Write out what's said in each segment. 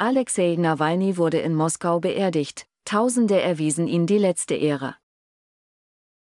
Alexei Nawalny wurde in Moskau beerdigt, Tausende erwiesen ihm die letzte Ehre.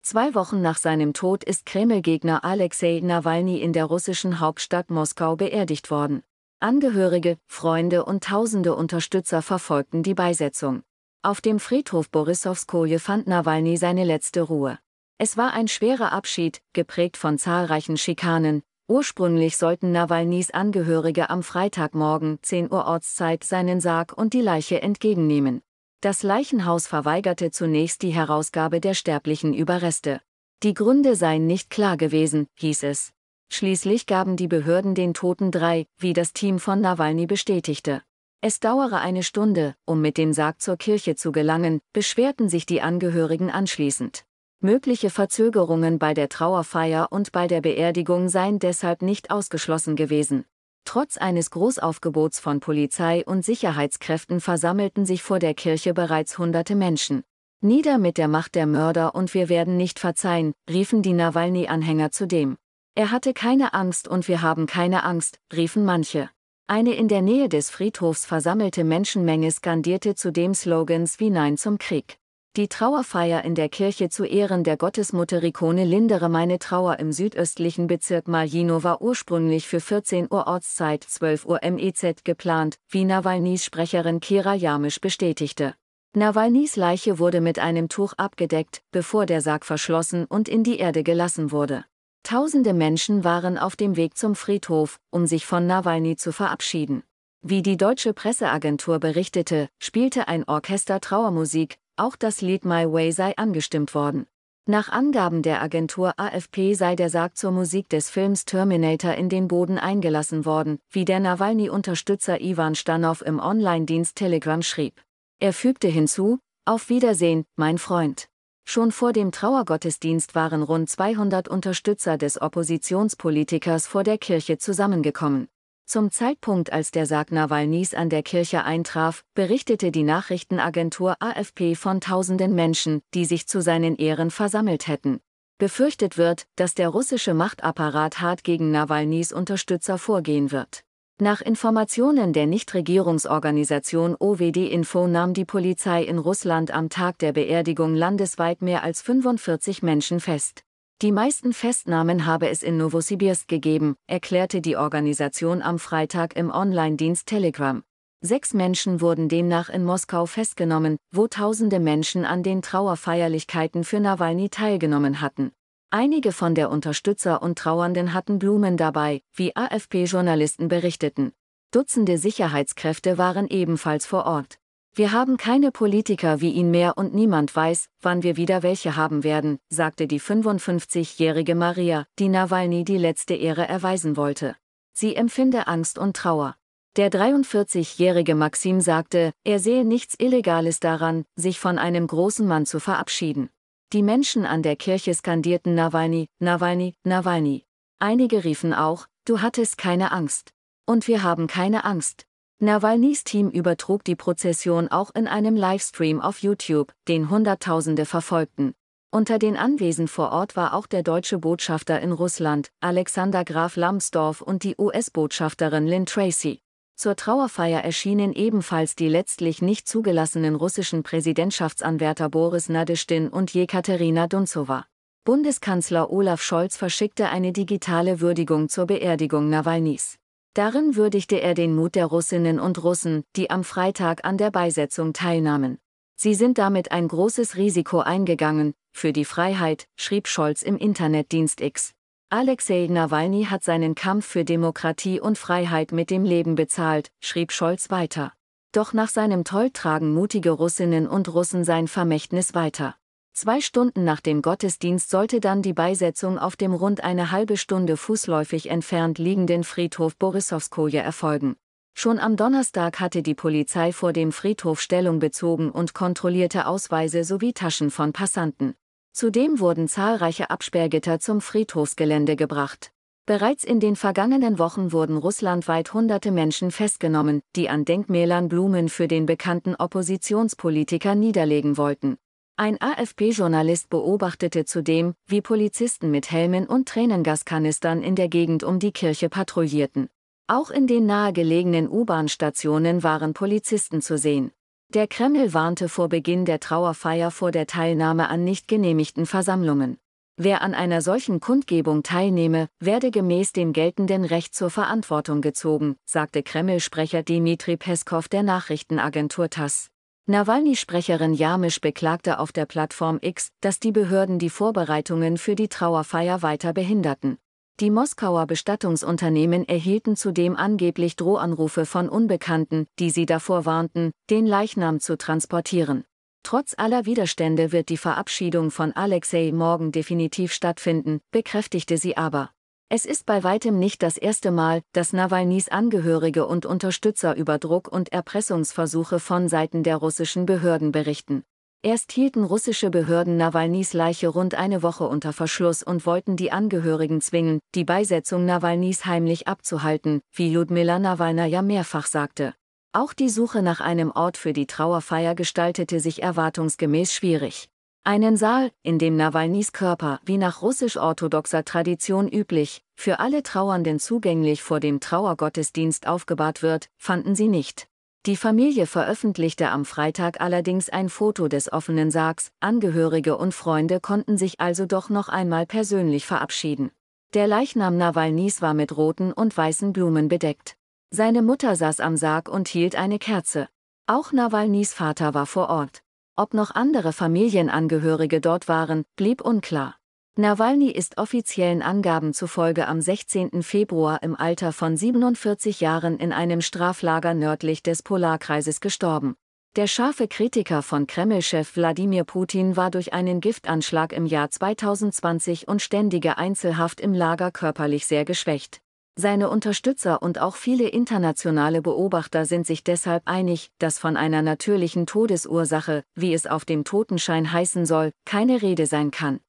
Zwei Wochen nach seinem Tod ist Kreml-Gegner Alexei Nawalny in der russischen Hauptstadt Moskau beerdigt worden. Angehörige, Freunde und tausende Unterstützer verfolgten die Beisetzung. Auf dem Friedhof Borisowskoje fand Nawalny seine letzte Ruhe. Es war ein schwerer Abschied, geprägt von zahlreichen Schikanen. Ursprünglich sollten Nawalnys Angehörige am Freitagmorgen 10 Uhr Ortszeit seinen Sarg und die Leiche entgegennehmen. Das Leichenhaus verweigerte zunächst die Herausgabe der sterblichen Überreste. Die Gründe seien nicht klar gewesen, hieß es. Schließlich gaben die Behörden den Toten drei, wie das Team von Nawalny bestätigte. Es dauere eine Stunde, um mit dem Sarg zur Kirche zu gelangen, beschwerten sich die Angehörigen anschließend. Mögliche Verzögerungen bei der Trauerfeier und bei der Beerdigung seien deshalb nicht ausgeschlossen gewesen. Trotz eines Großaufgebots von Polizei und Sicherheitskräften versammelten sich vor der Kirche bereits hunderte Menschen. Nieder mit der Macht der Mörder und wir werden nicht verzeihen, riefen die Nawalny-Anhänger zudem. Er hatte keine Angst und wir haben keine Angst, riefen manche. Eine in der Nähe des Friedhofs versammelte Menschenmenge skandierte zudem Slogans wie Nein zum Krieg. Die Trauerfeier in der Kirche zu Ehren der Gottesmutter Rikone lindere meine Trauer im südöstlichen Bezirk Maljino war ursprünglich für 14 Uhr Ortszeit 12 Uhr MEZ geplant, wie Nawalnys Sprecherin Kira Jamisch bestätigte. Nawalnys Leiche wurde mit einem Tuch abgedeckt, bevor der Sarg verschlossen und in die Erde gelassen wurde. Tausende Menschen waren auf dem Weg zum Friedhof, um sich von Nawalny zu verabschieden. Wie die deutsche Presseagentur berichtete, spielte ein Orchester Trauermusik, auch das Lied My Way sei angestimmt worden. Nach Angaben der Agentur AFP sei der Sarg zur Musik des Films Terminator in den Boden eingelassen worden, wie der Nawalny-Unterstützer Ivan Stanow im Online-Dienst Telegram schrieb. Er fügte hinzu, Auf Wiedersehen, mein Freund. Schon vor dem Trauergottesdienst waren rund 200 Unterstützer des Oppositionspolitikers vor der Kirche zusammengekommen. Zum Zeitpunkt, als der Sarg Nawalnys an der Kirche eintraf, berichtete die Nachrichtenagentur AFP von tausenden Menschen, die sich zu seinen Ehren versammelt hätten. Befürchtet wird, dass der russische Machtapparat hart gegen Nawalnys Unterstützer vorgehen wird. Nach Informationen der Nichtregierungsorganisation OWD Info nahm die Polizei in Russland am Tag der Beerdigung landesweit mehr als 45 Menschen fest. Die meisten Festnahmen habe es in Novosibirsk gegeben, erklärte die Organisation am Freitag im Online-Dienst Telegram. Sechs Menschen wurden demnach in Moskau festgenommen, wo tausende Menschen an den Trauerfeierlichkeiten für Nawalny teilgenommen hatten. Einige von der Unterstützer und Trauernden hatten Blumen dabei, wie AFP-Journalisten berichteten. Dutzende Sicherheitskräfte waren ebenfalls vor Ort. Wir haben keine Politiker wie ihn mehr und niemand weiß, wann wir wieder welche haben werden, sagte die 55-jährige Maria, die Nawalny die letzte Ehre erweisen wollte. Sie empfinde Angst und Trauer. Der 43-jährige Maxim sagte, er sehe nichts Illegales daran, sich von einem großen Mann zu verabschieden. Die Menschen an der Kirche skandierten Nawalny, Nawalny, Nawalny. Einige riefen auch, du hattest keine Angst. Und wir haben keine Angst. Nawalnys Team übertrug die Prozession auch in einem Livestream auf YouTube, den Hunderttausende verfolgten. Unter den Anwesen vor Ort war auch der deutsche Botschafter in Russland, Alexander Graf Lambsdorff und die US-Botschafterin Lynn Tracy. Zur Trauerfeier erschienen ebenfalls die letztlich nicht zugelassenen russischen Präsidentschaftsanwärter Boris Nadeshtin und Jekaterina Dunzowa. Bundeskanzler Olaf Scholz verschickte eine digitale Würdigung zur Beerdigung Nawalnys. Darin würdigte er den Mut der Russinnen und Russen, die am Freitag an der Beisetzung teilnahmen. Sie sind damit ein großes Risiko eingegangen, für die Freiheit, schrieb Scholz im Internetdienst X. Alexei Nawalny hat seinen Kampf für Demokratie und Freiheit mit dem Leben bezahlt, schrieb Scholz weiter. Doch nach seinem Toll tragen mutige Russinnen und Russen sein Vermächtnis weiter. Zwei Stunden nach dem Gottesdienst sollte dann die Beisetzung auf dem rund eine halbe Stunde fußläufig entfernt liegenden Friedhof Borisowskoje erfolgen. Schon am Donnerstag hatte die Polizei vor dem Friedhof Stellung bezogen und kontrollierte Ausweise sowie Taschen von Passanten. Zudem wurden zahlreiche Absperrgitter zum Friedhofsgelände gebracht. Bereits in den vergangenen Wochen wurden russlandweit hunderte Menschen festgenommen, die an Denkmälern Blumen für den bekannten Oppositionspolitiker niederlegen wollten. Ein AFP-Journalist beobachtete zudem, wie Polizisten mit Helmen und Tränengaskanistern in der Gegend um die Kirche patrouillierten. Auch in den nahegelegenen U-Bahn-Stationen waren Polizisten zu sehen. Der Kreml warnte vor Beginn der Trauerfeier vor der Teilnahme an nicht genehmigten Versammlungen. Wer an einer solchen Kundgebung teilnehme, werde gemäß dem geltenden Recht zur Verantwortung gezogen, sagte Kreml-Sprecher Dmitri Peskov der Nachrichtenagentur TASS. Nawalny-Sprecherin Jamisch beklagte auf der Plattform X, dass die Behörden die Vorbereitungen für die Trauerfeier weiter behinderten. Die Moskauer Bestattungsunternehmen erhielten zudem angeblich Drohanrufe von Unbekannten, die sie davor warnten, den Leichnam zu transportieren. Trotz aller Widerstände wird die Verabschiedung von Alexei morgen definitiv stattfinden, bekräftigte sie aber. Es ist bei weitem nicht das erste Mal, dass Nawalnys Angehörige und Unterstützer über Druck und Erpressungsversuche von Seiten der russischen Behörden berichten. Erst hielten russische Behörden Nawalnys Leiche rund eine Woche unter Verschluss und wollten die Angehörigen zwingen, die Beisetzung Nawalnys heimlich abzuhalten, wie Ludmila Nawalnaja mehrfach sagte. Auch die Suche nach einem Ort für die Trauerfeier gestaltete sich erwartungsgemäß schwierig. Einen Saal, in dem Nawalnys Körper, wie nach russisch-orthodoxer Tradition üblich, für alle Trauernden zugänglich vor dem Trauergottesdienst aufgebahrt wird, fanden sie nicht. Die Familie veröffentlichte am Freitag allerdings ein Foto des offenen Sargs, Angehörige und Freunde konnten sich also doch noch einmal persönlich verabschieden. Der Leichnam Nawalnys war mit roten und weißen Blumen bedeckt. Seine Mutter saß am Sarg und hielt eine Kerze. Auch Nawalnys Vater war vor Ort. Ob noch andere Familienangehörige dort waren, blieb unklar. Nawalny ist offiziellen Angaben zufolge am 16. Februar im Alter von 47 Jahren in einem Straflager nördlich des Polarkreises gestorben. Der scharfe Kritiker von Kreml-Chef Wladimir Putin war durch einen Giftanschlag im Jahr 2020 und ständige Einzelhaft im Lager körperlich sehr geschwächt. Seine Unterstützer und auch viele internationale Beobachter sind sich deshalb einig, dass von einer natürlichen Todesursache, wie es auf dem Totenschein heißen soll, keine Rede sein kann.